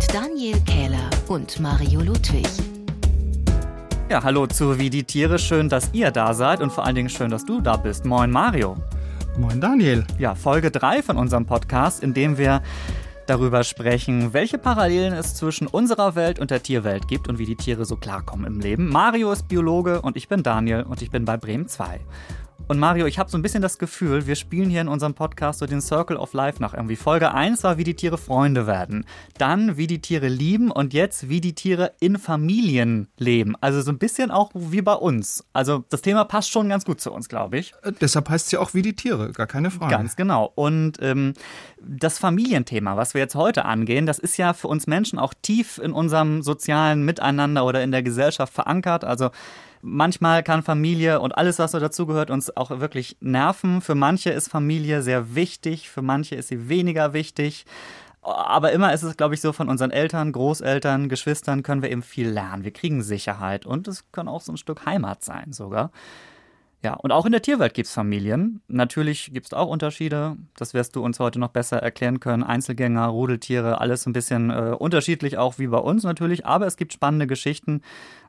mit Daniel Kähler und Mario Ludwig. Ja, hallo zu Wie die Tiere. Schön, dass ihr da seid und vor allen Dingen schön, dass du da bist. Moin Mario. Moin Daniel. Ja, Folge 3 von unserem Podcast, in dem wir darüber sprechen, welche Parallelen es zwischen unserer Welt und der Tierwelt gibt und wie die Tiere so klarkommen im Leben. Mario ist Biologe und ich bin Daniel und ich bin bei Bremen 2. Und Mario, ich habe so ein bisschen das Gefühl, wir spielen hier in unserem Podcast so den Circle of Life nach irgendwie. Folge 1 war, wie die Tiere Freunde werden. Dann, wie die Tiere lieben und jetzt, wie die Tiere in Familien leben. Also so ein bisschen auch wie bei uns. Also das Thema passt schon ganz gut zu uns, glaube ich. Äh, deshalb heißt es ja auch wie die Tiere, gar keine Frage. Ganz genau. Und ähm, das Familienthema, was wir jetzt heute angehen, das ist ja für uns Menschen auch tief in unserem sozialen Miteinander oder in der Gesellschaft verankert. Also Manchmal kann Familie und alles, was so dazugehört, uns auch wirklich nerven. Für manche ist Familie sehr wichtig, für manche ist sie weniger wichtig. Aber immer ist es, glaube ich, so, von unseren Eltern, Großeltern, Geschwistern können wir eben viel lernen. Wir kriegen Sicherheit und es kann auch so ein Stück Heimat sein sogar. Ja, und auch in der Tierwelt gibt es Familien. Natürlich gibt es auch Unterschiede. Das wirst du uns heute noch besser erklären können. Einzelgänger, Rudeltiere, alles ein bisschen äh, unterschiedlich, auch wie bei uns natürlich. Aber es gibt spannende Geschichten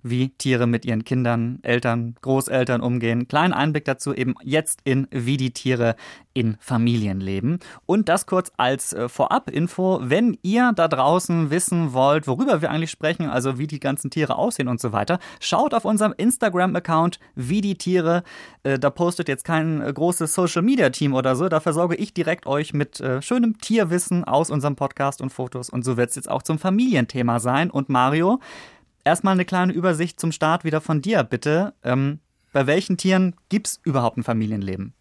wie Tiere mit ihren Kindern, Eltern, Großeltern umgehen. Kleinen Einblick dazu eben jetzt in Wie die Tiere in Familien leben. Und das kurz als äh, Vorab-Info, wenn ihr da draußen wissen wollt, worüber wir eigentlich sprechen, also wie die ganzen Tiere aussehen und so weiter, schaut auf unserem Instagram-Account Wie die Tiere. Äh, da postet jetzt kein äh, großes Social-Media-Team oder so. Da versorge ich direkt euch mit äh, schönem Tierwissen aus unserem Podcast und Fotos. Und so wird es jetzt auch zum Familienthema sein. Und Mario, erstmal eine kleine Übersicht zum Start wieder von dir, bitte. Ähm, bei welchen Tieren gibt es überhaupt ein Familienleben?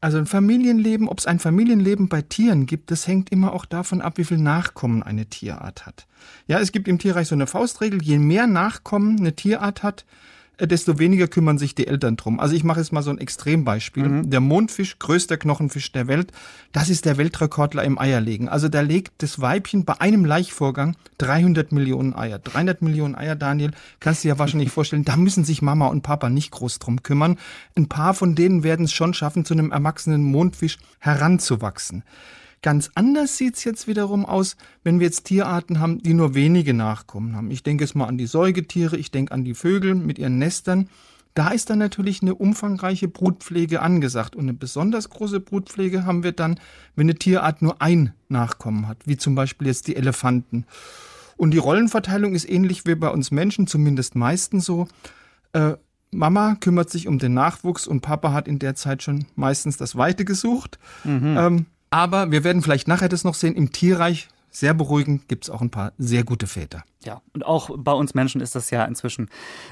Also ein Familienleben, ob es ein Familienleben bei Tieren gibt, das hängt immer auch davon ab, wie viel Nachkommen eine Tierart hat. Ja, es gibt im Tierreich so eine Faustregel, je mehr Nachkommen eine Tierart hat, desto weniger kümmern sich die Eltern drum. Also ich mache jetzt mal so ein Extrembeispiel. Mhm. Der Mondfisch, größter Knochenfisch der Welt, das ist der Weltrekordler im Eierlegen. Also da legt das Weibchen bei einem Laichvorgang 300 Millionen Eier. 300 Millionen Eier, Daniel, kannst du dir ja wahrscheinlich vorstellen, da müssen sich Mama und Papa nicht groß drum kümmern. Ein paar von denen werden es schon schaffen, zu einem erwachsenen Mondfisch heranzuwachsen. Ganz anders sieht's jetzt wiederum aus, wenn wir jetzt Tierarten haben, die nur wenige Nachkommen haben. Ich denke jetzt mal an die Säugetiere, ich denke an die Vögel mit ihren Nestern. Da ist dann natürlich eine umfangreiche Brutpflege angesagt. Und eine besonders große Brutpflege haben wir dann, wenn eine Tierart nur ein Nachkommen hat, wie zum Beispiel jetzt die Elefanten. Und die Rollenverteilung ist ähnlich wie bei uns Menschen, zumindest meistens so. Äh, Mama kümmert sich um den Nachwuchs und Papa hat in der Zeit schon meistens das Weite gesucht. Mhm. Ähm, aber wir werden vielleicht nachher das noch sehen. Im Tierreich sehr beruhigend, gibt es auch ein paar sehr gute Väter. Ja, und auch bei uns Menschen ist das ja inzwischen,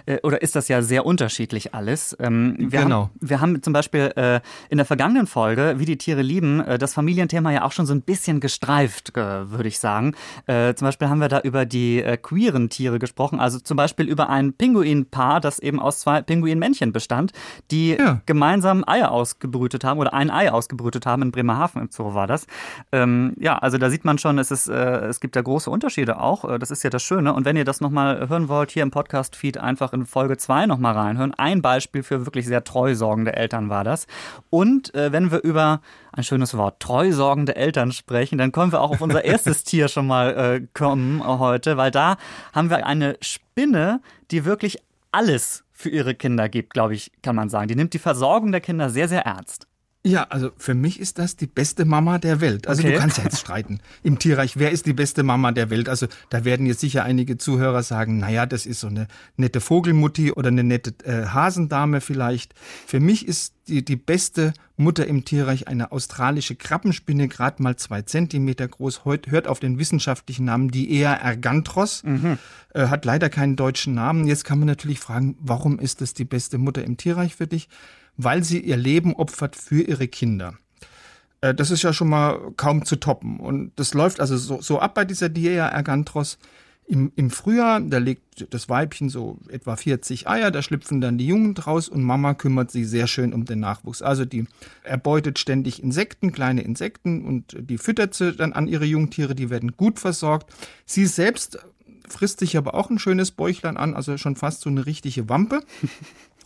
äh, oder ist das ja sehr unterschiedlich alles. Ähm, wir genau. Haben, wir haben zum Beispiel äh, in der vergangenen Folge, wie die Tiere lieben, äh, das Familienthema ja auch schon so ein bisschen gestreift, äh, würde ich sagen. Äh, zum Beispiel haben wir da über die äh, queeren Tiere gesprochen, also zum Beispiel über ein Pinguinpaar, das eben aus zwei Pinguinmännchen bestand, die ja. gemeinsam Eier ausgebrütet haben oder ein Ei ausgebrütet haben. In Bremerhaven im Zoo war das. Ähm, ja, also da sieht man schon, es ist es gibt ja große Unterschiede auch. Das ist ja das Schöne. Und wenn ihr das nochmal hören wollt, hier im Podcast-Feed einfach in Folge 2 nochmal reinhören. Ein Beispiel für wirklich sehr treu sorgende Eltern war das. Und äh, wenn wir über ein schönes Wort, treu sorgende Eltern sprechen, dann kommen wir auch auf unser erstes Tier schon mal äh, kommen heute, weil da haben wir eine Spinne, die wirklich alles für ihre Kinder gibt, glaube ich, kann man sagen. Die nimmt die Versorgung der Kinder sehr, sehr ernst. Ja, also für mich ist das die beste Mama der Welt. Also okay. du kannst ja jetzt streiten im Tierreich, wer ist die beste Mama der Welt? Also da werden jetzt sicher einige Zuhörer sagen, naja, das ist so eine nette Vogelmutti oder eine nette äh, Hasendame vielleicht. Für mich ist die, die beste Mutter im Tierreich eine australische Krabbenspinne, gerade mal zwei Zentimeter groß, Heut, hört auf den wissenschaftlichen Namen Diea erganthros, mhm. äh, hat leider keinen deutschen Namen. Jetzt kann man natürlich fragen, warum ist das die beste Mutter im Tierreich für dich? Weil sie ihr Leben opfert für ihre Kinder. Äh, das ist ja schon mal kaum zu toppen. Und das läuft also so, so ab bei dieser Diea erganthros. Im, Im Frühjahr, da legt das Weibchen so etwa 40 Eier, da schlüpfen dann die Jungen draus und Mama kümmert sich sehr schön um den Nachwuchs. Also die erbeutet ständig Insekten, kleine Insekten und die füttert sie dann an ihre Jungtiere, die werden gut versorgt. Sie selbst frisst sich aber auch ein schönes Bäuchlein an, also schon fast so eine richtige Wampe.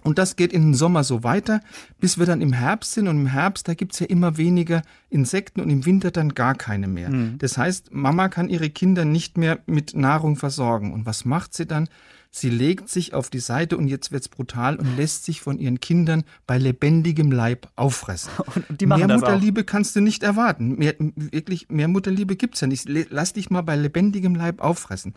Und das geht in den Sommer so weiter, bis wir dann im Herbst sind. Und im Herbst, da gibt's ja immer weniger Insekten und im Winter dann gar keine mehr. Mhm. Das heißt, Mama kann ihre Kinder nicht mehr mit Nahrung versorgen. Und was macht sie dann? Sie legt sich auf die Seite und jetzt wird's brutal und lässt sich von ihren Kindern bei lebendigem Leib auffressen. Und die machen mehr Mutterliebe kannst du nicht erwarten. Mehr, wirklich, mehr Mutterliebe gibt's ja nicht. Lass dich mal bei lebendigem Leib auffressen.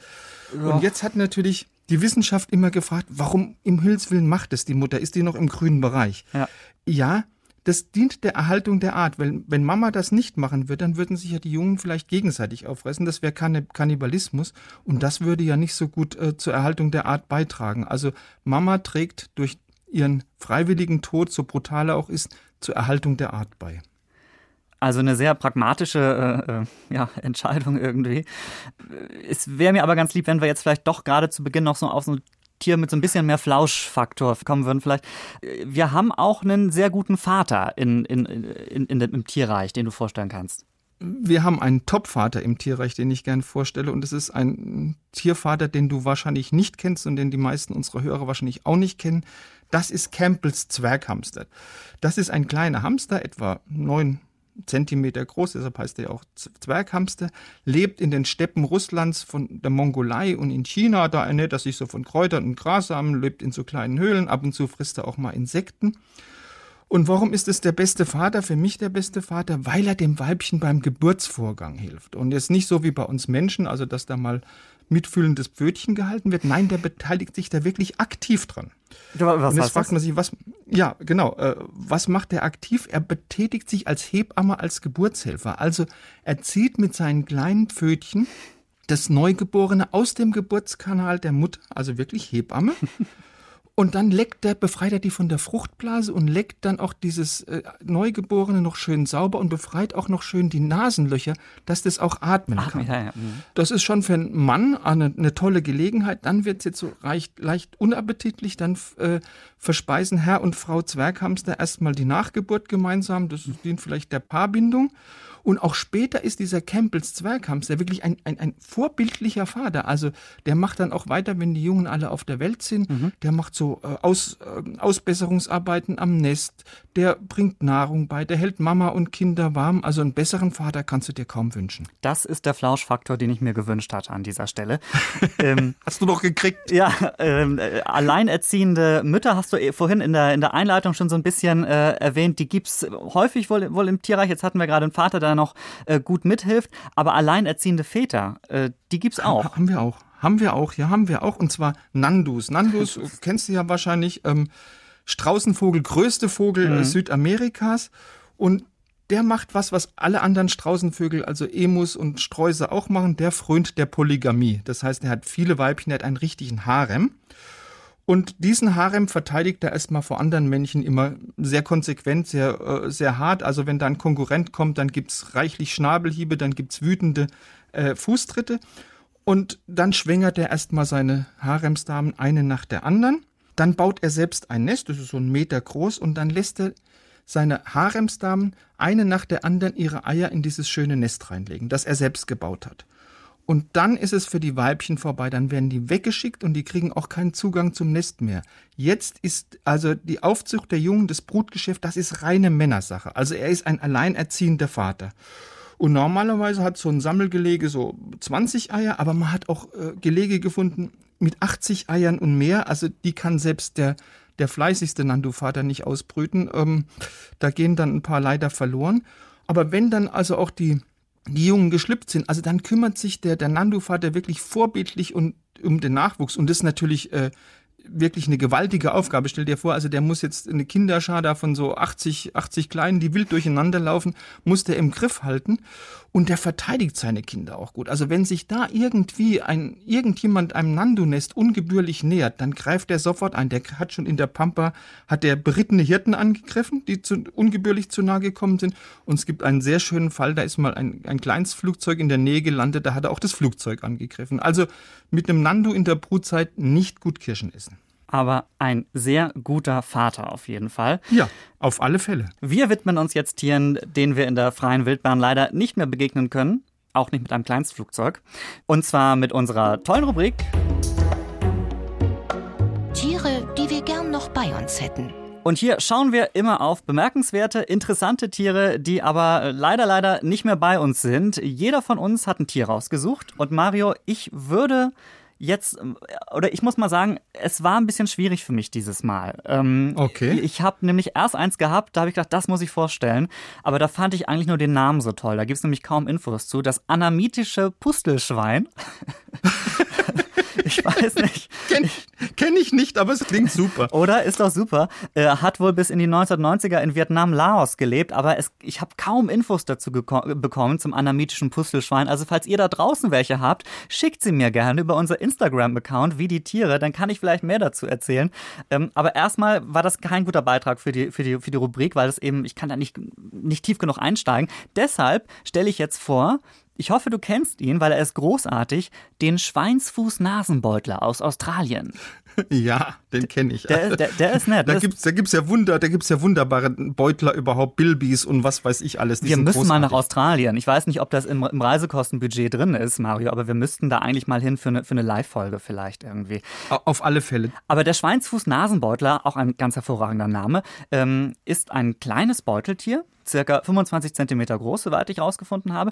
Ja. Und jetzt hat natürlich die Wissenschaft immer gefragt, warum im Himmelswillen macht es die Mutter? Ist die noch im grünen Bereich? Ja, ja das dient der Erhaltung der Art. Wenn, wenn Mama das nicht machen würde, dann würden sich ja die Jungen vielleicht gegenseitig auffressen. Das wäre Kannibalismus und das würde ja nicht so gut äh, zur Erhaltung der Art beitragen. Also Mama trägt durch ihren freiwilligen Tod, so brutal er auch ist, zur Erhaltung der Art bei. Also eine sehr pragmatische äh, äh, ja, Entscheidung irgendwie. Es wäre mir aber ganz lieb, wenn wir jetzt vielleicht doch gerade zu Beginn noch so auf so ein Tier mit so ein bisschen mehr Flauschfaktor kommen würden vielleicht. Wir haben auch einen sehr guten Vater in, in, in, in, im Tierreich, den du vorstellen kannst. Wir haben einen Top-Vater im Tierreich, den ich gerne vorstelle. Und es ist ein Tiervater, den du wahrscheinlich nicht kennst und den die meisten unserer Hörer wahrscheinlich auch nicht kennen. Das ist Campbells Zwerghamster. Das ist ein kleiner Hamster, etwa neun Zentimeter groß, deshalb heißt er auch Zwerghamster, lebt in den Steppen Russlands von der Mongolei und in China. Da ernährt er sich so von Kräutern und Grassamen, lebt in so kleinen Höhlen, ab und zu frisst er auch mal Insekten. Und warum ist es der beste Vater? Für mich der beste Vater, weil er dem Weibchen beim Geburtsvorgang hilft. Und jetzt nicht so wie bei uns Menschen, also dass da mal mitfühlendes Pfötchen gehalten wird. Nein, der beteiligt sich da wirklich aktiv dran. Was und jetzt fragt man sich, was, ja, genau, äh, was macht der aktiv? Er betätigt sich als Hebamme, als Geburtshelfer. Also er zieht mit seinen kleinen Pfötchen das Neugeborene aus dem Geburtskanal der Mutter, also wirklich Hebamme, Und dann leckt der, befreit er die von der Fruchtblase und leckt dann auch dieses äh, Neugeborene noch schön sauber und befreit auch noch schön die Nasenlöcher, dass das auch atmen Ach, kann. Ja, ja. Mhm. Das ist schon für einen Mann eine, eine tolle Gelegenheit. Dann wird es jetzt so leicht, leicht unappetitlich. Dann äh, verspeisen Herr und Frau Zwerghamster erstmal die Nachgeburt gemeinsam. Das dient vielleicht der Paarbindung. Und auch später ist dieser Campbells Zwerghamster wirklich ein, ein, ein vorbildlicher Vater. Also der macht dann auch weiter, wenn die Jungen alle auf der Welt sind. Mhm. Der macht so äh, Aus, äh, Ausbesserungsarbeiten am Nest. Der bringt Nahrung bei. Der hält Mama und Kinder warm. Also einen besseren Vater kannst du dir kaum wünschen. Das ist der Flauschfaktor, den ich mir gewünscht hatte an dieser Stelle. ähm, hast du doch gekriegt? Ja, ähm, äh, alleinerziehende Mütter hast du eh vorhin in der, in der Einleitung schon so ein bisschen äh, erwähnt. Die gibt's häufig wohl, wohl im Tierreich. Jetzt hatten wir gerade einen Vater, der da noch äh, gut mithilft. Aber alleinerziehende Väter, äh, die gibt's auch. Haben wir auch. Haben wir auch, ja, haben wir auch. Und zwar Nandus. Nandus kennst du ja wahrscheinlich. Ähm, Straußenvogel, größte Vogel äh, mhm. Südamerikas. Und der macht was, was alle anderen Straußenvögel, also Emus und Sträuße auch machen. Der frönt der Polygamie. Das heißt, er hat viele Weibchen, er hat einen richtigen Harem. Und diesen Harem verteidigt er erstmal vor anderen Männchen immer sehr konsequent, sehr, äh, sehr hart. Also wenn da ein Konkurrent kommt, dann gibt's reichlich Schnabelhiebe, dann gibt's wütende äh, Fußtritte. Und dann schwängert er erstmal seine Haremsdamen eine nach der anderen. Dann baut er selbst ein Nest, das ist so ein Meter groß, und dann lässt er seine Haremsdamen eine nach der anderen ihre Eier in dieses schöne Nest reinlegen, das er selbst gebaut hat. Und dann ist es für die Weibchen vorbei. Dann werden die weggeschickt und die kriegen auch keinen Zugang zum Nest mehr. Jetzt ist also die Aufzucht der Jungen, das Brutgeschäft, das ist reine Männersache. Also er ist ein alleinerziehender Vater. Und normalerweise hat so ein Sammelgelege so 20 Eier, aber man hat auch äh, Gelege gefunden mit 80 Eiern und mehr. Also die kann selbst der, der fleißigste Nandu-Vater nicht ausbrüten. Ähm, da gehen dann ein paar leider verloren. Aber wenn dann also auch die die Jungen geschlüpft sind, also dann kümmert sich der, der Nandu-Vater wirklich vorbildlich um, um den Nachwuchs. Und das ist natürlich äh, wirklich eine gewaltige Aufgabe. Stell dir vor, also der muss jetzt eine Kinderschar da von so 80, 80 Kleinen, die wild durcheinander laufen, muss der im Griff halten. Und der verteidigt seine Kinder auch gut. Also wenn sich da irgendwie ein, irgendjemand einem Nandu-Nest ungebührlich nähert, dann greift er sofort ein. Der hat schon in der Pampa, hat der berittene Hirten angegriffen, die zu, ungebührlich zu nahe gekommen sind. Und es gibt einen sehr schönen Fall, da ist mal ein, ein kleines Flugzeug in der Nähe gelandet, da hat er auch das Flugzeug angegriffen. Also mit einem Nandu in der Brutzeit nicht gut Kirschen essen aber ein sehr guter Vater auf jeden Fall. Ja, auf alle Fälle. Wir widmen uns jetzt Tieren, denen wir in der freien Wildbahn leider nicht mehr begegnen können, auch nicht mit einem Kleinstflugzeug. Und zwar mit unserer tollen Rubrik Tiere, die wir gern noch bei uns hätten. Und hier schauen wir immer auf bemerkenswerte, interessante Tiere, die aber leider, leider nicht mehr bei uns sind. Jeder von uns hat ein Tier rausgesucht. Und Mario, ich würde jetzt, oder ich muss mal sagen, es war ein bisschen schwierig für mich dieses Mal. Ähm, okay. Ich habe nämlich erst eins gehabt, da habe ich gedacht, das muss ich vorstellen. Aber da fand ich eigentlich nur den Namen so toll. Da gibt es nämlich kaum Infos zu. Das anamitische Pustelschwein. Ich weiß nicht. Kenne kenn ich nicht, aber es klingt super. Oder? Ist doch super. Äh, hat wohl bis in die 1990er in Vietnam, Laos gelebt, aber es, ich habe kaum Infos dazu bekommen zum anamitischen Pustelschwein. Also falls ihr da draußen welche habt, schickt sie mir gerne über unser Instagram-Account, wie die Tiere, dann kann ich vielleicht mehr dazu erzählen. Ähm, aber erstmal war das kein guter Beitrag für die, für die, für die Rubrik, weil das eben, ich kann da nicht, nicht tief genug einsteigen. Deshalb stelle ich jetzt vor, ich hoffe, du kennst ihn, weil er ist großartig, den Schweinsfuß-Nasenbeutler aus Australien. Ja, den kenne ich. Der, der, der, ist nett. Da gibt's, da gibt's ja Wunder, da gibt's ja wunderbare Beutler überhaupt, Bilbis und was weiß ich alles. Die wir müssen großartig. mal nach Australien. Ich weiß nicht, ob das im, im, Reisekostenbudget drin ist, Mario, aber wir müssten da eigentlich mal hin für eine, für eine Live-Folge vielleicht irgendwie. Auf alle Fälle. Aber der Schweinsfuß-Nasenbeutler, auch ein ganz hervorragender Name, ähm, ist ein kleines Beuteltier, circa 25 Zentimeter groß, soweit ich rausgefunden habe.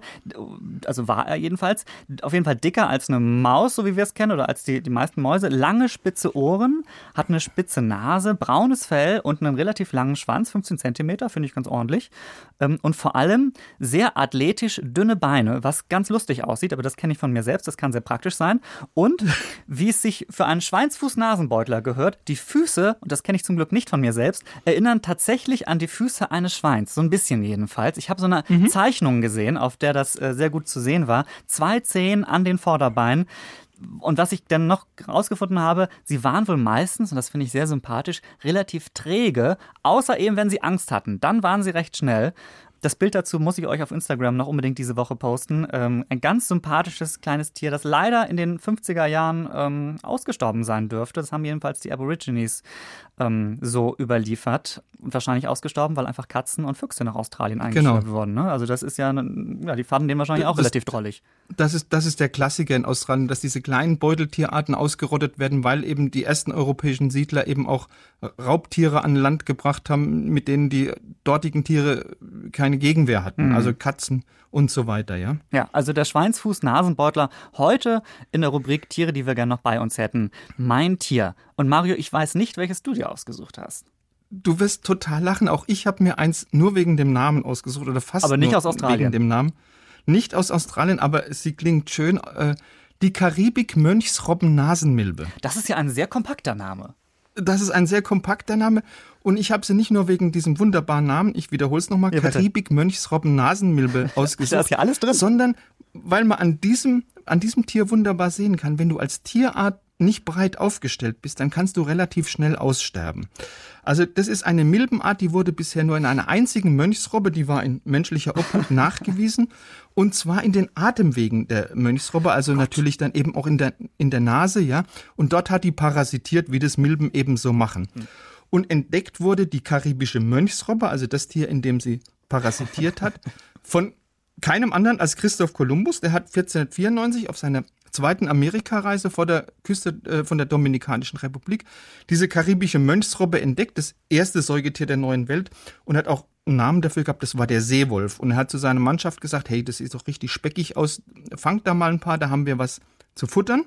Also war er jedenfalls. Auf jeden Fall dicker als eine Maus, so wie wir es kennen, oder als die, die meisten Mäuse. Lange, spitze Ohren, hat eine spitze Nase, braunes Fell und einen relativ langen Schwanz, 15 Zentimeter, finde ich ganz ordentlich. Ähm, und vor allem sehr athletisch dünne Beine, was ganz lustig aussieht, aber das kenne ich von mir selbst, das kann sehr praktisch sein. Und wie es sich für einen Schweinsfuß-Nasenbeutler gehört, die Füße, und das kenne ich zum Glück nicht von mir selbst, erinnern tatsächlich an die Füße eines Schweins. So ein bisschen bisschen jedenfalls. Ich habe so eine mhm. Zeichnung gesehen, auf der das äh, sehr gut zu sehen war. Zwei Zehen an den Vorderbeinen. Und was ich dann noch herausgefunden habe, sie waren wohl meistens, und das finde ich sehr sympathisch, relativ träge, außer eben, wenn sie Angst hatten. Dann waren sie recht schnell. Das Bild dazu muss ich euch auf Instagram noch unbedingt diese Woche posten. Ähm, ein ganz sympathisches kleines Tier, das leider in den 50er Jahren ähm, ausgestorben sein dürfte. Das haben jedenfalls die Aborigines ähm, so überliefert. wahrscheinlich ausgestorben, weil einfach Katzen und Füchse nach Australien eingeschleppt genau. wurden. Ne? Also das ist ja, ja, die fanden den wahrscheinlich auch das, relativ drollig. Das ist, das ist der Klassiker in Australien, dass diese kleinen Beuteltierarten ausgerottet werden, weil eben die ersten europäischen Siedler eben auch Raubtiere an Land gebracht haben, mit denen die dortigen Tiere keine Gegenwehr hatten. Mhm. Also Katzen und so weiter, ja? Ja, also der Schweinsfuß-Nasenbeutler heute in der Rubrik Tiere, die wir gerne noch bei uns hätten. Mein Tier. Und Mario, ich weiß nicht, welches du dir ausgesucht hast. Du wirst total lachen. Auch ich habe mir eins nur wegen dem Namen ausgesucht oder fast aber nicht aus Australien. wegen dem Namen. Nicht aus Australien, aber sie klingt schön. Äh, die Karibik-Mönchsrobben-Nasenmilbe. Das ist ja ein sehr kompakter Name. Das ist ein sehr kompakter Name und ich habe sie nicht nur wegen diesem wunderbaren Namen, ich wiederhole es nochmal, ja, Karibik Mönchsrobben Nasenmilbe ausgesucht, da ist ja alles drin. sondern weil man an diesem, an diesem Tier wunderbar sehen kann, wenn du als Tierart nicht breit aufgestellt bist, dann kannst du relativ schnell aussterben. Also das ist eine Milbenart, die wurde bisher nur in einer einzigen Mönchsrobbe, die war in menschlicher Obhut nachgewiesen, und zwar in den Atemwegen der Mönchsrobbe, also Gott. natürlich dann eben auch in der, in der Nase, ja. Und dort hat die parasitiert, wie das Milben eben so machen. Hm. Und entdeckt wurde die karibische Mönchsrobbe, also das Tier, in dem sie parasitiert hat, von keinem anderen als Christoph Kolumbus. Der hat 1494 auf seiner zweiten Amerikareise vor der Küste äh, von der Dominikanischen Republik diese karibische Mönchsrobbe entdeckt, das erste Säugetier der neuen Welt und hat auch einen Namen dafür gehabt, das war der Seewolf. Und er hat zu seiner Mannschaft gesagt, hey, das sieht doch richtig speckig aus, fangt da mal ein paar, da haben wir was zu futtern.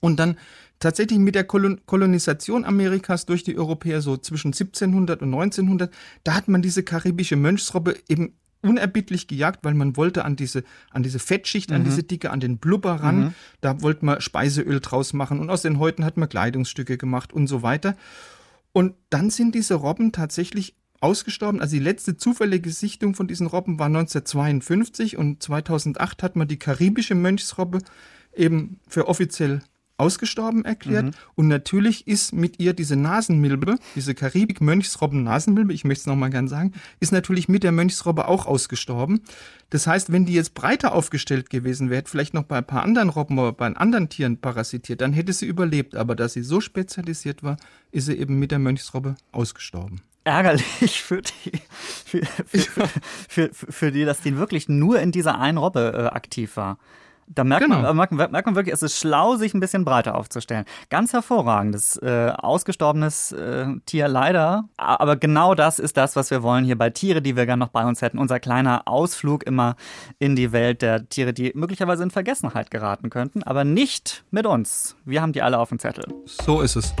Und dann tatsächlich mit der Kolonisation Amerikas durch die Europäer so zwischen 1700 und 1900, da hat man diese karibische Mönchsrobbe eben unerbittlich gejagt, weil man wollte an diese, an diese Fettschicht, mhm. an diese Dicke, an den Blubber ran. Mhm. Da wollte man Speiseöl draus machen und aus den Häuten hat man Kleidungsstücke gemacht und so weiter. Und dann sind diese Robben tatsächlich ausgestorben. Also die letzte zufällige Sichtung von diesen Robben war 1952 und 2008 hat man die karibische Mönchsrobbe eben für offiziell ausgestorben erklärt. Mhm. Und natürlich ist mit ihr diese Nasenmilbe, diese Karibik-Mönchsrobben-Nasenmilbe, ich möchte es nochmal gern sagen, ist natürlich mit der Mönchsrobbe auch ausgestorben. Das heißt, wenn die jetzt breiter aufgestellt gewesen wäre, vielleicht noch bei ein paar anderen Robben oder bei anderen Tieren parasitiert, dann hätte sie überlebt. Aber da sie so spezialisiert war, ist sie eben mit der Mönchsrobbe ausgestorben ärgerlich für die, für, für, für, für, die, dass die wirklich nur in dieser einen Robbe äh, aktiv war. Da merkt, Genau. man, merkt, merkt man wirklich, es ist schlau, sich ein bisschen breiter aufzustellen. Ganz hervorragendes, äh, ausgestorbenes äh, Tier leider. Aber genau das ist das, was wir wollen hier bei Tiere, die wir gerne noch bei uns hätten. Unser kleiner Ausflug immer in die Welt der Tiere, die möglicherweise in Vergessenheit geraten könnten, aber nicht mit uns. Wir haben die alle auf dem Zettel. So ist es.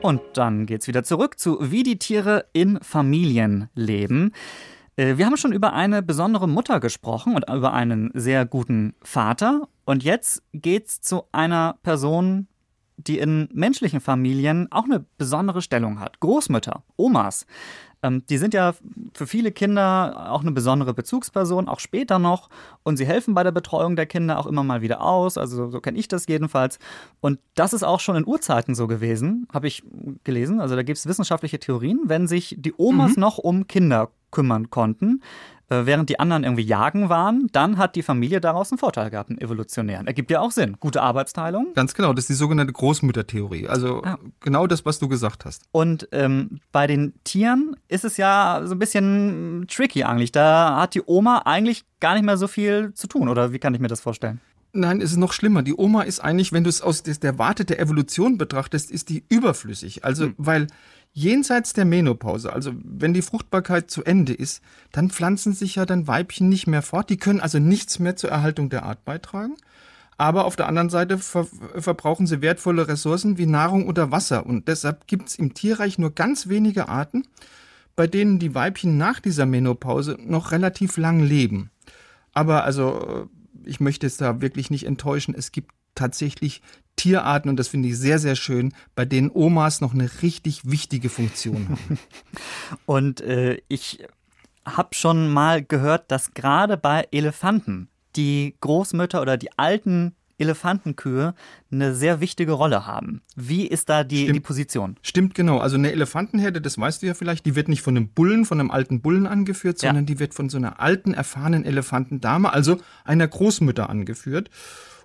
Und dann geht's wieder zurück zu wie die Tiere in Familien leben. Äh, Wir haben schon über eine besondere Mutter gesprochen und über einen sehr guten Vater. Und jetzt geht's zu einer Person, die in menschlichen Familien auch eine besondere Stellung hat. Großmütter, Omas. Ähm, die sind ja für viele Kinder auch eine besondere Bezugsperson, auch später noch. Und sie helfen bei der Betreuung der Kinder auch immer mal wieder aus. Also so kenne ich das jedenfalls. Und das ist auch schon in Urzeiten so gewesen, habe ich gelesen. Also da gibt es wissenschaftliche Theorien, wenn sich die Omas noch um Kinder kümmern konnten, äh, während die anderen irgendwie jagen waren, dann hat die Familie daraus einen Vorteil gehabt, einen evolutionären. Ergibt ja auch Sinn. Gute Arbeitsteilung. Ganz genau, das ist die sogenannte Großmüttertheorie. Also Ah. genau das, was du gesagt hast. Und ähm, bei den Tieren ist es ja so ein bisschen tricky eigentlich. Da hat die Oma eigentlich gar nicht mehr so viel zu tun. Oder wie kann ich mir das vorstellen? Nein, es ist noch schlimmer. Die Oma ist eigentlich, wenn du es aus der Warte der Evolution betrachtest, ist die überflüssig. Also, weil jenseits der Menopause, also wenn die Fruchtbarkeit zu Ende ist, dann pflanzen sich ja dann Weibchen nicht mehr fort. Die können also nichts mehr zur Erhaltung der Art beitragen. Aber auf der anderen Seite ver verbrauchen sie wertvolle Ressourcen wie Nahrung oder Wasser. Und deshalb gibt es im Tierreich nur ganz wenige Arten, bei denen die Weibchen nach dieser Menopause noch relativ lang leben. Aber also, äh, ich möchte es da wirklich nicht enttäuschen. Es gibt tatsächlich Tierarten, und das finde ich sehr, sehr schön, bei denen Omas noch eine richtig wichtige Funktion haben. Und äh, ich habe schon mal gehört, dass gerade bei Elefanten die Großmütter oder die alten Elefantenkühe eine sehr wichtige Rolle haben. Wie ist da die, die Position? Stimmt genau. Also eine Elefantenherde, das weißt du ja vielleicht, die wird nicht von einem Bullen, von einem alten Bullen angeführt, Ja. sondern die wird von so einer alten, erfahrenen Elefantendame, also einer Großmutter angeführt.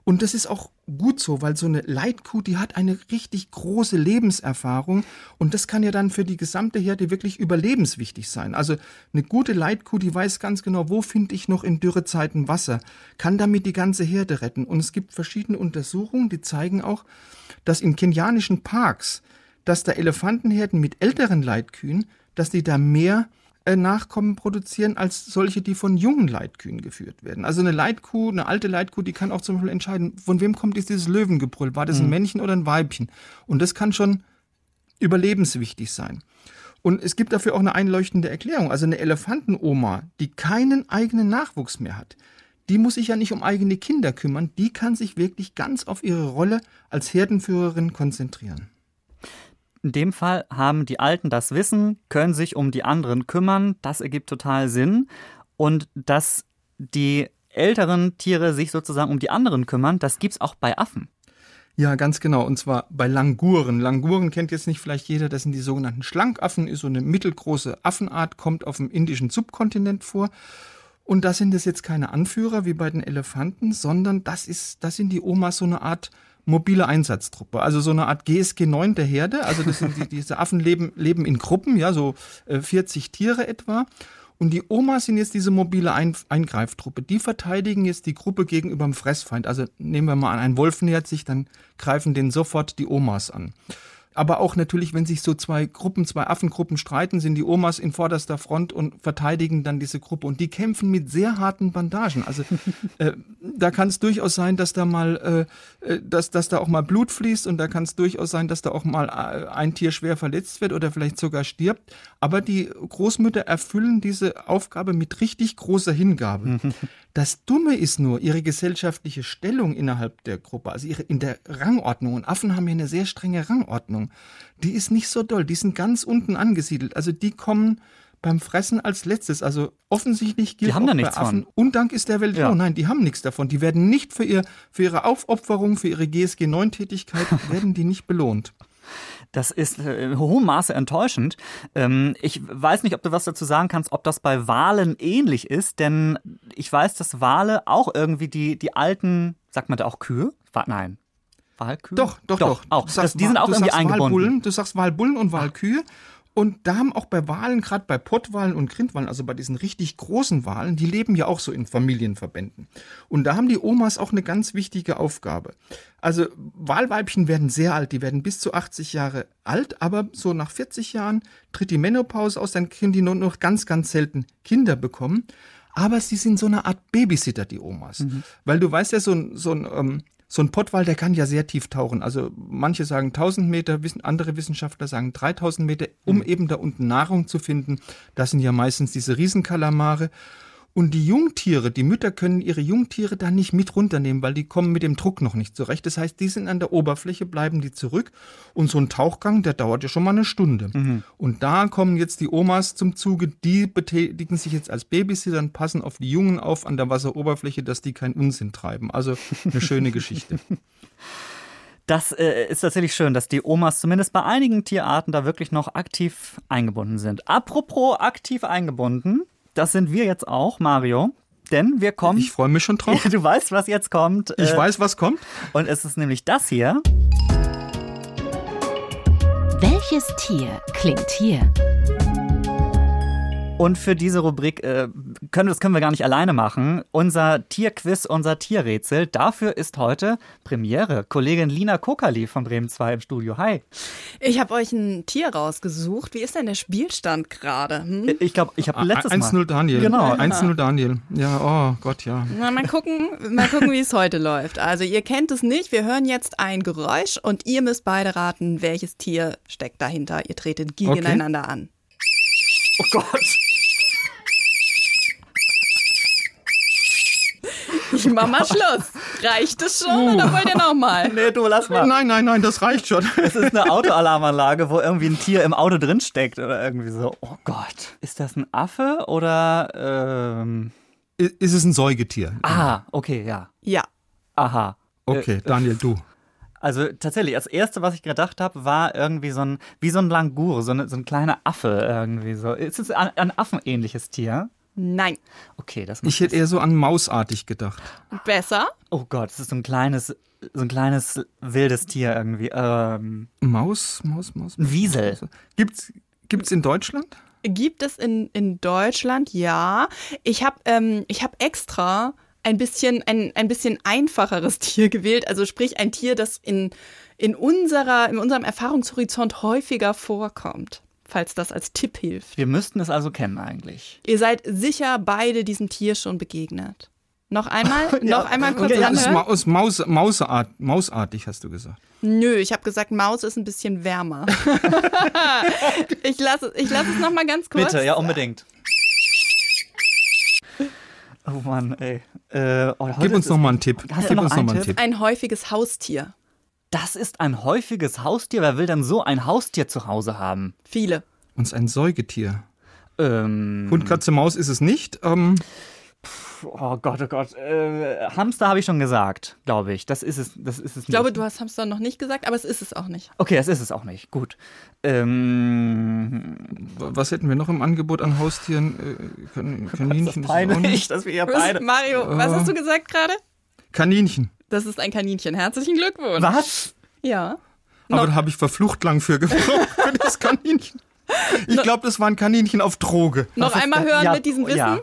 Und das ist auch gut so, weil so eine Leitkuh, die hat eine richtig große Lebenserfahrung und das kann ja dann für die gesamte Herde wirklich überlebenswichtig sein. Also eine gute Leitkuh, die weiß ganz genau, wo finde ich noch in Dürrezeiten Wasser, kann damit die ganze Herde retten. Und es gibt verschiedene Untersuchungen, die zeigen auch, dass in kenianischen Parks, dass da Elefantenherden mit älteren Leitkühen, dass die da mehr äh, Nachkommen produzieren als solche, die von jungen Leitkühen geführt werden. Also eine Leitkuh, eine alte Leitkuh, die kann auch zum Beispiel entscheiden, von wem kommt jetzt dieses Löwengebrüll? War das ein Männchen oder ein Weibchen? Und das kann schon überlebenswichtig sein. Und es gibt dafür auch eine einleuchtende Erklärung. Also eine Elefantenoma, die keinen eigenen Nachwuchs mehr hat, die muss sich ja nicht um eigene Kinder kümmern, die kann sich wirklich ganz auf ihre Rolle als Herdenführerin konzentrieren. In dem Fall haben die Alten das Wissen, können sich um die anderen kümmern. Das ergibt total Sinn. Und dass die älteren Tiere sich sozusagen um die anderen kümmern, das gibt's auch bei Affen. Ja, ganz genau. Und zwar bei Languren. Languren kennt jetzt nicht vielleicht jeder. Das sind die sogenannten Schlackaffen. Ist so eine mittelgroße Affenart, kommt auf dem indischen Subkontinent vor. Und da sind es jetzt keine Anführer wie bei den Elefanten, sondern das ist, das sind die Omas so eine Art mobile Einsatztruppe. Also so eine Art GSG 9 der Herde. Also das sind die, diese Affen leben, leben in Gruppen, ja, so äh, 40 Tiere etwa. Und die Omas sind jetzt diese mobile Ein Eingreiftruppe. Die verteidigen jetzt die Gruppe gegenüber dem Fressfeind. Also nehmen wir mal an, ein Wolf nähert sich, dann greifen den sofort die Omas an. Aber auch natürlich, wenn sich so zwei Gruppen, zwei Affengruppen streiten, sind die Omas in vorderster Front und verteidigen dann diese Gruppe. Und die kämpfen mit sehr harten Bandagen. Also äh, da kann es durchaus sein, dass da mal, äh, äh, dass, dass da auch mal Blut fließt und da kann es durchaus sein, dass da auch mal äh, ein Tier schwer verletzt wird oder vielleicht sogar stirbt. Aber die Großmütter erfüllen diese Aufgabe mit richtig großer Hingabe. Das Dumme ist nur ihre gesellschaftliche Stellung innerhalb der Gruppe, also ihre in der Rangordnung. Und Affen haben ja eine sehr strenge Rangordnung. Die ist nicht so doll. Die sind ganz unten angesiedelt. Also die kommen beim Fressen als letztes. Also offensichtlich gilt Die haben auch da nichts Affen von. Undank ist der Welt Ja. ja. Nein, die haben nichts davon. Die werden nicht für, ihr, für ihre Aufopferung, für ihre GSG 9 Tätigkeit werden die nicht belohnt. Das ist äh, in hohem Maße enttäuschend. Ähm, ich weiß nicht, ob du was dazu sagen kannst, ob das bei Walen ähnlich ist, denn ich weiß, dass Wale auch irgendwie die, die alten, sagt man da auch Kühe? Nein. Wahlkühe? Doch, doch, doch. Auch. Du Das, sagst die sind auch irgendwie sagst eingebunden. Walbullen, du sagst Walbullen und Walkühe. Und da haben auch bei Wahlen, gerade bei Pottwahlen und Grindwahlen, also bei diesen richtig großen Wahlen, die leben ja auch so in Familienverbänden. Und da haben die Omas auch eine ganz wichtige Aufgabe. Also Wahlweibchen werden sehr alt, die werden bis zu 80 Jahre alt, aber so nach 40 Jahren tritt die Menopause aus, dann können die nur noch ganz, ganz selten Kinder bekommen. Aber sie sind so eine Art Babysitter, die Omas. Mhm. Weil du weißt ja, so ein, so ein ähm, so ein Pottwal, der kann ja sehr tief tauchen. Also manche sagen 1000 Meter, andere Wissenschaftler sagen 3000 Meter, um mhm. eben da unten Nahrung zu finden. Das sind ja meistens diese Riesenkalamare. Und die Jungtiere, die Mütter können ihre Jungtiere dann nicht mit runternehmen, weil die kommen mit dem Druck noch nicht zurecht. Das heißt, die sind an der Oberfläche, bleiben die zurück. Und so ein Tauchgang, der dauert ja schon mal eine Stunde. Mhm. Und da kommen jetzt die Omas zum Zuge, die betätigen sich jetzt als Babysitter und passen auf die Jungen auf an der Wasseroberfläche, dass die keinen Unsinn treiben. Also eine schöne Geschichte. Das äh, ist tatsächlich schön, dass die Omas zumindest bei einigen Tierarten da wirklich noch aktiv eingebunden sind. Apropos aktiv eingebunden, das sind wir jetzt auch, Mario. Denn wir kommen. Ich freue mich schon drauf. du weißt, was jetzt kommt. Ich äh, weiß, was kommt. Und es ist nämlich das hier. Welches Tier klingt hier? Und für diese Rubrik äh, können, das können wir gar nicht alleine machen. Unser Tierquiz, unser Tierrätsel. Dafür ist heute Premiere. Kollegin Lina Kokali von Bremen 2 im Studio. Hi. Ich habe euch ein Tier rausgesucht. Wie ist denn der Spielstand gerade? Hm? Ich glaube, ich habe letztes 1 Mal. 1-0 Daniel. Genau. 1-0 Daniel. Ja, oh Gott, ja. Na, mal gucken, mal gucken wie es heute läuft. Also, ihr kennt es nicht. Wir hören jetzt ein Geräusch und ihr müsst beide raten, welches Tier steckt dahinter. Ihr tretet gegeneinander okay. an. Oh Gott. Ich mach mal Schluss. Reicht es schon uh. oder wollt ihr nochmal? Nee, du lass mal. Nein, nein, nein, das reicht schon. Es ist eine Autoalarmanlage, wo irgendwie ein Tier im Auto drin steckt oder irgendwie so. Oh Gott. Ist das ein Affe oder ähm ist es ein Säugetier? Ah, okay, ja. Ja. Aha. Okay, Daniel, du. Also tatsächlich, das erste, was ich gedacht habe, war irgendwie so ein, wie so ein Langur, so, eine, so ein kleiner Affe irgendwie so. Ist es ein, ein affenähnliches Tier? Nein. Okay, das Ich hätte eher so an Mausartig gedacht. Besser? Oh Gott, es ist so ein kleines, so ein kleines wildes Tier irgendwie. Ähm, Maus, Maus, Maus. Ein Wiesel. Gibt's, gibt's in Deutschland? Gibt es in, in Deutschland, ja. Ich habe ähm, hab extra ein bisschen, ein, ein bisschen einfacheres Tier gewählt. Also sprich ein Tier, das in, in, unserer, in unserem Erfahrungshorizont häufiger vorkommt falls das als Tipp hilft. Wir müssten es also kennen eigentlich. Ihr seid sicher beide diesem Tier schon begegnet. Noch einmal, ja. noch einmal kurz okay, anhören. Aus Maus, Mausart, Mausartig hast du gesagt. Nö, ich habe gesagt, Maus ist ein bisschen wärmer. ich lasse ich lass es noch mal ganz kurz. Bitte, ja, unbedingt. Oh Mann, ey. Äh, oh, Gib uns noch mal einen Tipp. Hast Gib uns noch einen mal einen Tipp. Ein häufiges Haustier. Das ist ein häufiges Haustier. Wer will denn so ein Haustier zu Hause haben? Viele. Und ein Säugetier. Ähm, Hund, Katze, Maus ist es nicht. Ähm, oh Gott, oh Gott. Äh, Hamster habe ich schon gesagt, glaube ich. Das ist es, das ist es nicht. Ich glaube, du hast Hamster noch nicht gesagt, aber es ist es auch nicht. Okay, es ist es auch nicht. Gut. Ähm, Was hätten wir noch im Angebot an Haustieren? Äh, Kan Kaninchen. Das ist peinlich, dass wir ja beide. Mario, was hast du gesagt gerade? Kaninchen. Das ist ein Kaninchen. Herzlichen Glückwunsch. Was? Ja. Aber da habe ich verflucht lang für gebraucht, für das Kaninchen. Ich glaube, das war ein Kaninchen auf Droge. Noch einmal hören ja, mit diesem Wissen? Ja.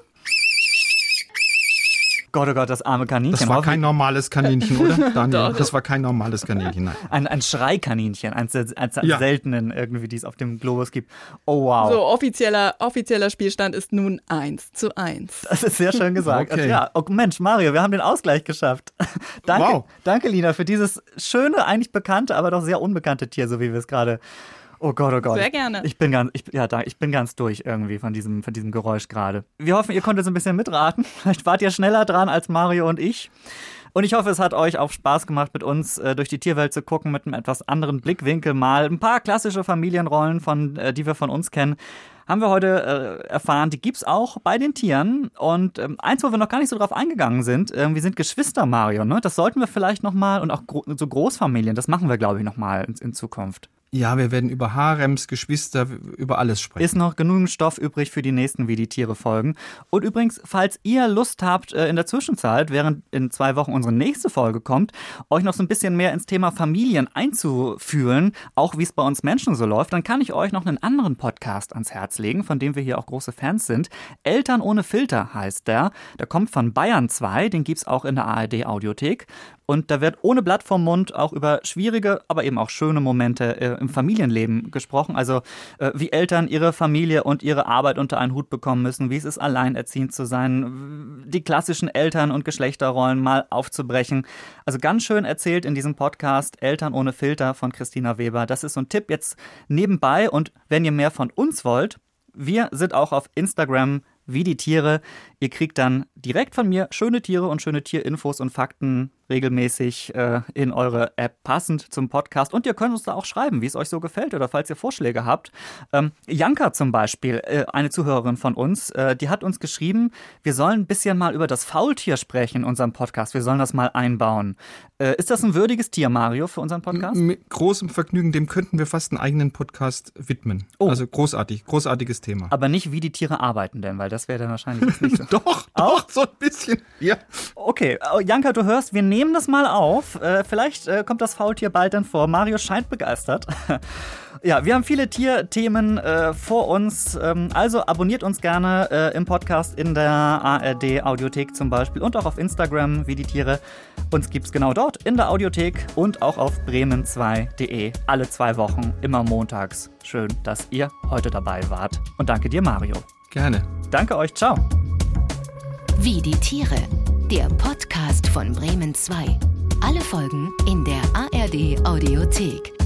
Gott, oh Gott, das arme Kaninchen. Das war kein normales Kaninchen, oder? Daniel, das war kein normales Kaninchen, nein. Ein, ein Schreikaninchen, eins der, ja. seltenen irgendwie, die es auf dem Globus gibt. Oh, wow. So, offizieller, offizieller Spielstand ist nun 1 zu 1. Das ist sehr schön gesagt. Okay. Ja, oh Mensch, Mario, wir haben den Ausgleich geschafft. danke, wow. danke, Lina, für dieses schöne, eigentlich bekannte, aber doch sehr unbekannte Tier, so wie wir es gerade Oh Gott, oh Gott. Sehr gerne. Ich bin ganz, ich, ja, ich bin ganz durch irgendwie von diesem, von diesem Geräusch gerade. Wir hoffen, ihr konntet so ein bisschen mitraten. Vielleicht wart ihr schneller dran als Mario und ich. Und ich hoffe, es hat euch auch Spaß gemacht, mit uns äh, durch die Tierwelt zu gucken, mit einem etwas anderen Blickwinkel mal. Ein paar klassische Familienrollen, von, äh, die wir von uns kennen, haben wir heute äh, erfahren. Die gibt's auch bei den Tieren. Und ähm, eins, wo wir noch gar nicht so drauf eingegangen sind, äh, wir sind Geschwister, Mario. Ne? Das sollten wir vielleicht noch mal und auch gro so Großfamilien. Das machen wir, glaube ich, noch mal in, in Zukunft. Ja, wir werden über Harems, Geschwister, über alles sprechen. Ist noch genügend Stoff übrig für die nächsten Wie die Tiere folgen. Und übrigens, falls ihr Lust habt, äh, in der Zwischenzeit, während in zwei Wochen unsere nächste Folge kommt, euch noch so ein bisschen mehr ins Thema Familien einzufühlen, auch wie es bei uns Menschen so läuft, dann kann ich euch noch einen anderen Podcast ans Herz legen, von dem wir hier auch große Fans sind. Eltern ohne Filter heißt der. Der kommt von Bayern 2, den gibt es auch in der ARD Audiothek. Und da wird ohne Blatt vom Mund auch über schwierige, aber eben auch schöne Momente äh, im Familienleben gesprochen. Also äh, wie Eltern ihre Familie und ihre Arbeit unter einen Hut bekommen müssen, wie es ist, alleinerziehend zu sein, die klassischen Eltern- und Geschlechterrollen mal aufzubrechen. Also ganz schön erzählt in diesem Podcast Eltern ohne Filter von Christina Weber. Das ist so ein Tipp jetzt nebenbei. Und wenn ihr mehr von uns wollt, wir sind auch auf Instagram wie die Tiere. Ihr kriegt dann direkt von mir schöne Tiere und schöne Tierinfos und Fakten regelmäßig äh, in eure App passend zum Podcast. Und ihr könnt uns da auch schreiben, wie es euch so gefällt oder falls ihr Vorschläge habt. Ähm, Janka zum Beispiel, äh, eine Zuhörerin von uns, äh, die hat uns geschrieben, wir sollen ein bisschen mal über das Faultier sprechen in unserem Podcast. Wir sollen das mal einbauen. Äh, ist das ein würdiges Tier, Mario, für unseren Podcast? Mit großem Vergnügen, dem könnten wir fast einen eigenen Podcast widmen. Oh. Also großartig, großartiges Thema. Aber nicht, wie die Tiere arbeiten denn, weil das wäre dann wahrscheinlich nicht so. doch, auch so ein bisschen. Ja. Okay, äh, Janka, du hörst, wir nehmen das mal auf. Äh, vielleicht äh, kommt das Faultier bald dann vor. Mario scheint begeistert. ja, wir haben viele Tierthemen äh, vor uns. Ähm, also abonniert uns gerne äh, im Podcast in der ARD Audiothek zum Beispiel und auch auf Instagram wie die Tiere. Uns gibt es genau dort in der Audiothek und auch auf bremen2.de. Alle zwei Wochen, immer montags. Schön, dass ihr heute dabei wart. Und danke dir, Mario. Gerne. Danke euch. Ciao. Wie die Tiere. Der Podcast von Bremen 2. Alle Folgen in der ARD Audiothek.